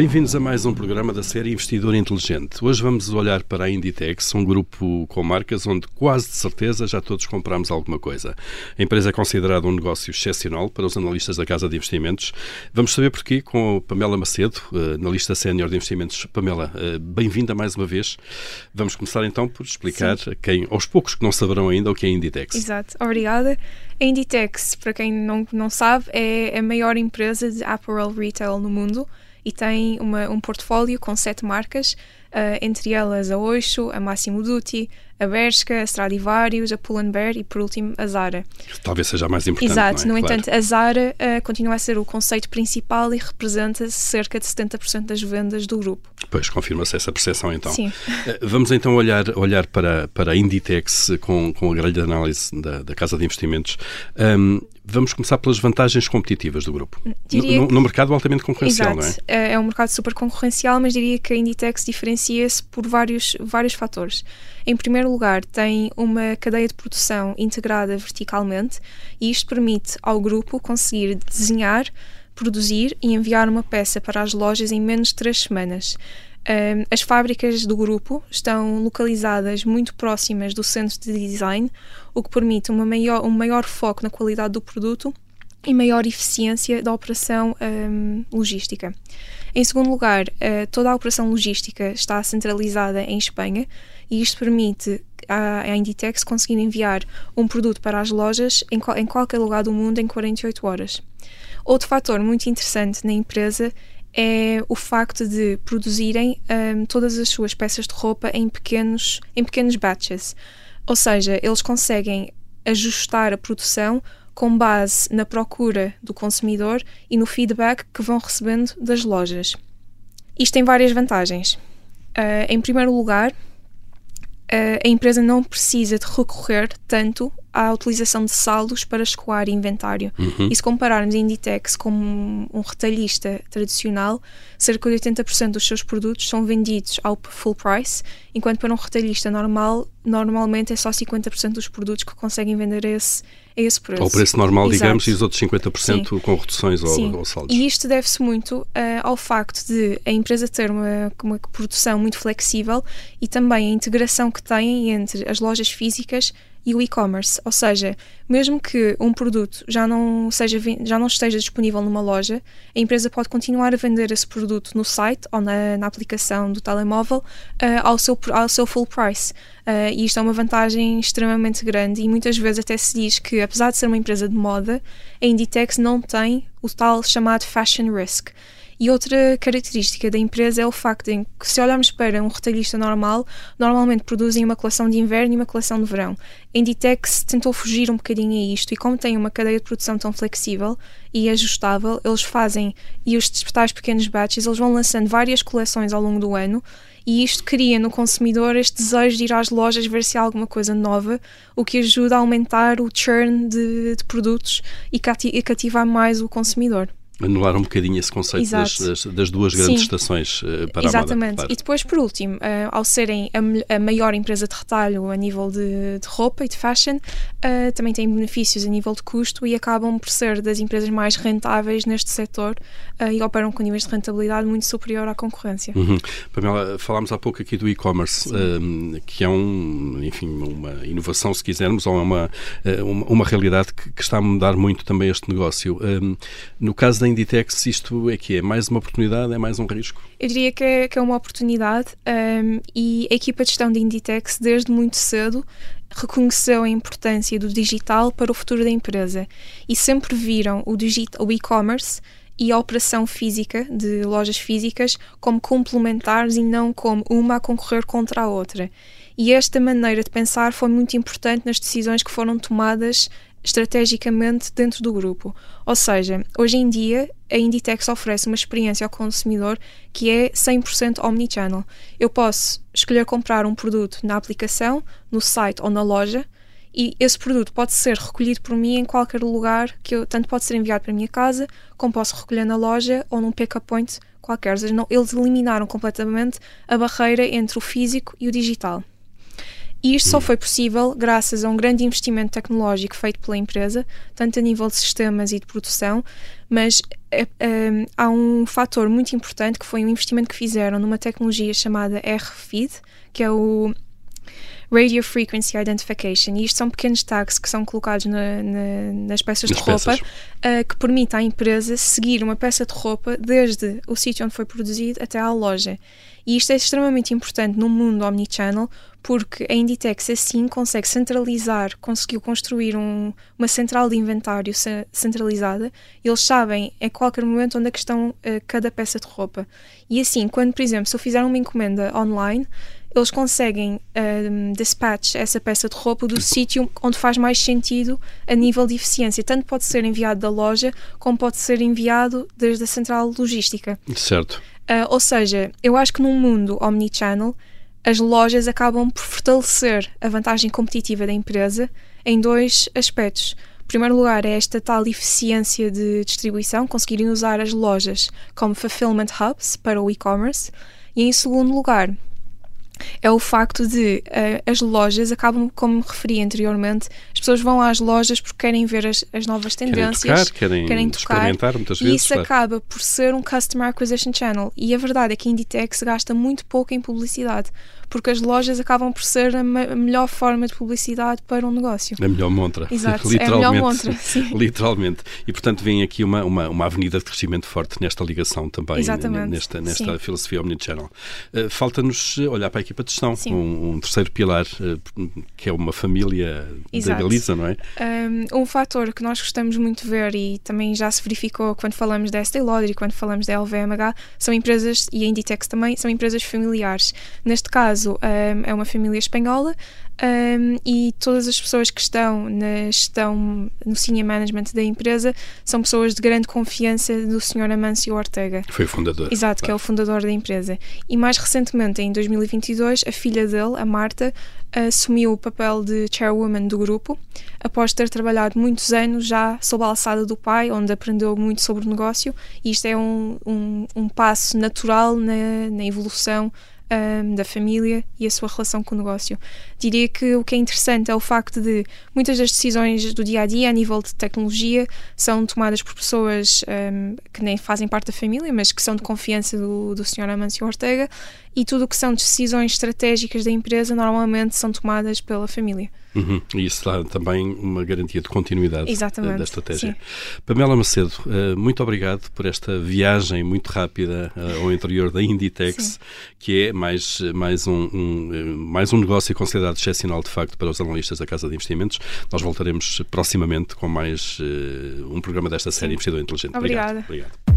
Bem-vindos a mais um programa da série Investidor Inteligente. Hoje vamos olhar para a Inditex, um grupo com marcas onde quase de certeza já todos compramos alguma coisa. A empresa é considerada um negócio excepcional para os analistas da Casa de Investimentos. Vamos saber porquê com a Pamela Macedo, eh, analista sénior de investimentos. Pamela, eh, bem-vinda mais uma vez. Vamos começar então por explicar Sim. a quem, aos poucos que não saberão ainda, o que é a Inditex. Exato, obrigada. A Inditex, para quem não, não sabe, é a maior empresa de apparel retail no mundo e tem uma, um portfólio com sete marcas, entre elas a Oixo, a Massimo Dutti, a Bershka, a Stradivarius, a Pull&Bear e, por último, a Zara. Talvez seja a mais importante, Exato. É? No claro. entanto, a Zara uh, continua a ser o conceito principal e representa cerca de 70% das vendas do grupo. Pois, confirma-se essa percepção, então. Sim. Uh, vamos então olhar, olhar para, para a Inditex com, com a grelha de análise da, da Casa de Investimentos. Um, Vamos começar pelas vantagens competitivas do grupo. No, no, mercado altamente concorrencial, Exato. não é? É um mercado super concorrencial, mas diria que a Inditex diferencia-se por vários, vários fatores. Em primeiro lugar, tem uma cadeia de produção integrada verticalmente e isto permite ao grupo conseguir desenhar, produzir e enviar uma peça para as lojas em menos de três semanas. As fábricas do grupo estão localizadas muito próximas do centro de design, o que permite uma maior, um maior foco na qualidade do produto e maior eficiência da operação um, logística. Em segundo lugar, uh, toda a operação logística está centralizada em Espanha e isto permite à, à Inditex conseguir enviar um produto para as lojas em, em qualquer lugar do mundo em 48 horas. Outro fator muito interessante na empresa é o facto de produzirem um, todas as suas peças de roupa em pequenos, em pequenos batches. Ou seja, eles conseguem ajustar a produção com base na procura do consumidor e no feedback que vão recebendo das lojas. Isto tem várias vantagens. Uh, em primeiro lugar, uh, a empresa não precisa de recorrer tanto à utilização de saldos para escoar inventário. Uhum. E se compararmos a Inditex com um retalhista tradicional, cerca de 80% dos seus produtos são vendidos ao full price, enquanto para um retalhista normal, normalmente é só 50% dos produtos que conseguem vender a esse, a esse preço. Ao preço normal, Exato. digamos, e os outros 50% Sim. com reduções ou, ou saldos. E isto deve-se muito uh, ao facto de a empresa ter uma, uma produção muito flexível e também a integração que tem entre as lojas físicas e o e-commerce, ou seja, mesmo que um produto já não, seja, já não esteja disponível numa loja, a empresa pode continuar a vender esse produto no site ou na, na aplicação do telemóvel uh, ao, seu, ao seu full price. Uh, e isto é uma vantagem extremamente grande e muitas vezes até se diz que, apesar de ser uma empresa de moda, a Inditex não tem o tal chamado fashion risk. E outra característica da empresa é o facto de que, se olharmos para um retalhista normal, normalmente produzem uma coleção de inverno e uma coleção de verão. A Inditex tentou fugir um bocadinho a isto e, como tem uma cadeia de produção tão flexível e ajustável, eles fazem, e os tais pequenos batches, eles vão lançando várias coleções ao longo do ano e isto cria no consumidor este desejo de ir às lojas ver se há alguma coisa nova, o que ajuda a aumentar o churn de, de produtos e cativar mais o consumidor anular um bocadinho esse conceito das, das, das, duas grandes Sim. estações uh, para Exatamente. a moda. Claro. E depois, por último, uh, ao serem a, a, maior empresa de retalho a nível de, de roupa e de fashion, uh, também têm benefícios a nível de custo e acabam por ser das empresas mais rentáveis neste setor e operam com níveis de rentabilidade muito superior à concorrência. Uhum. Pamela, falámos há pouco aqui do e-commerce, que é um, enfim, uma inovação, se quisermos, ou é uma, uma, uma realidade que, que, está a mudar muito também este negócio. no caso da Inditex isto é que é mais uma oportunidade, é mais um risco? Eu diria que é, que é uma oportunidade um, e a equipa de gestão da Inditex, desde muito cedo, reconheceu a importância do digital para o futuro da empresa e sempre viram o, o e-commerce e a operação física de lojas físicas como complementares e não como uma a concorrer contra a outra. E esta maneira de pensar foi muito importante nas decisões que foram tomadas estrategicamente dentro do grupo. Ou seja, hoje em dia a Inditex oferece uma experiência ao consumidor que é 100% omnichannel. Eu posso escolher comprar um produto na aplicação, no site ou na loja e esse produto pode ser recolhido por mim em qualquer lugar que eu tanto pode ser enviado para a minha casa, como posso recolher na loja ou num pick-up point qualquer. Ou seja, não, eles eliminaram completamente a barreira entre o físico e o digital. E isto só foi possível graças a um grande investimento tecnológico feito pela empresa, tanto a nível de sistemas e de produção, mas é, é, há um fator muito importante que foi um investimento que fizeram numa tecnologia chamada RFID, que é o Radio Frequency Identification. E isto são pequenos tags que são colocados na, na, nas peças nas de roupa uh, que permite à empresa seguir uma peça de roupa desde o sítio onde foi produzido até à loja. E isto é extremamente importante no mundo omnichannel porque a Inditex assim consegue centralizar, conseguiu construir um, uma central de inventário centralizada. Eles sabem a qualquer momento onde é que estão uh, cada peça de roupa. E assim, quando, por exemplo, se eu fizer uma encomenda online, eles conseguem um, dispatch essa peça de roupa do sítio onde faz mais sentido a nível de eficiência. Tanto pode ser enviado da loja, como pode ser enviado desde a central logística. Certo. Uh, ou seja, eu acho que num mundo omnichannel, as lojas acabam por fortalecer a vantagem competitiva da empresa em dois aspectos. Em primeiro lugar, é esta tal eficiência de distribuição, conseguirem usar as lojas como fulfillment hubs para o e-commerce. E em segundo lugar, é o facto de uh, as lojas acabam, como me referi anteriormente, as pessoas vão às lojas porque querem ver as, as novas tendências, querem tocar, querem, querem tocar, experimentar muitas vezes. E isso claro. acaba por ser um Customer Acquisition Channel. E a verdade é que a Inditex gasta muito pouco em publicidade porque as lojas acabam por ser a, a melhor forma de publicidade para um negócio. A melhor montra. Exato, literalmente. É a melhor montra, sim. literalmente. E, portanto, vem aqui uma, uma, uma avenida de crescimento forte nesta ligação também, Exatamente. nesta, nesta filosofia Omnichannel. Uh, Falta-nos olhar para a equipa de gestão, um, um, terceiro pilar, uh, que é uma família Exato. da Galiza, não é? Um, um fator que nós gostamos muito de ver e também já se verificou quando falamos da Estée Lauder e quando falamos da LVMH, são empresas, e a Inditex também, são empresas familiares. Neste caso, um, é uma família espanhola um, e todas as pessoas que estão na gestão, no senior management da empresa, são pessoas de grande confiança do Sr. Amâncio Ortega. Foi o fundador. Exato, que é o fundador da empresa. E mais recentemente, em 2022, a filha dele, a Marta, assumiu o papel de chairwoman do grupo, após ter trabalhado muitos anos já sob a alçada do pai, onde aprendeu muito sobre o negócio, e isto é um, um, um passo natural na, na evolução um, da família e a sua relação com o negócio. Diria que o que é interessante é o facto de muitas das decisões do dia a dia, a nível de tecnologia, são tomadas por pessoas um, que nem fazem parte da família, mas que são de confiança do, do Sr. Amâncio Ortega, e tudo o que são decisões estratégicas da empresa normalmente são tomadas pela família. Uhum. E isso dá também uma garantia de continuidade Exatamente. da estratégia. Sim. Pamela Macedo, eh, muito obrigado por esta viagem muito rápida eh, ao interior da Inditex, Sim. que é mais, mais, um, um, eh, mais um negócio considerado excepcional de facto para os analistas da Casa de Investimentos. Nós voltaremos proximamente com mais um programa desta série Sim. Investidor Inteligente. Obrigada. Obrigado. obrigado.